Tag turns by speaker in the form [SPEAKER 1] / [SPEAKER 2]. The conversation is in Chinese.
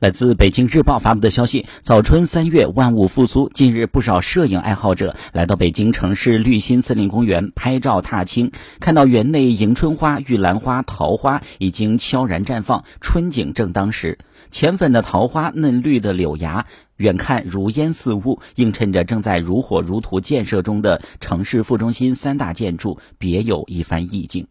[SPEAKER 1] 来自北京日报发布的消息早春三月万物复苏近日不少摄影爱好者来到北京城市绿心森林公园拍照踏青看到园内迎春花玉兰花桃花已经悄然绽放春景正当时。浅粉的桃花嫩绿的柳芽远看如烟似雾映衬着正在如火如荼建设中的城市副中心三大建筑别有一番意境。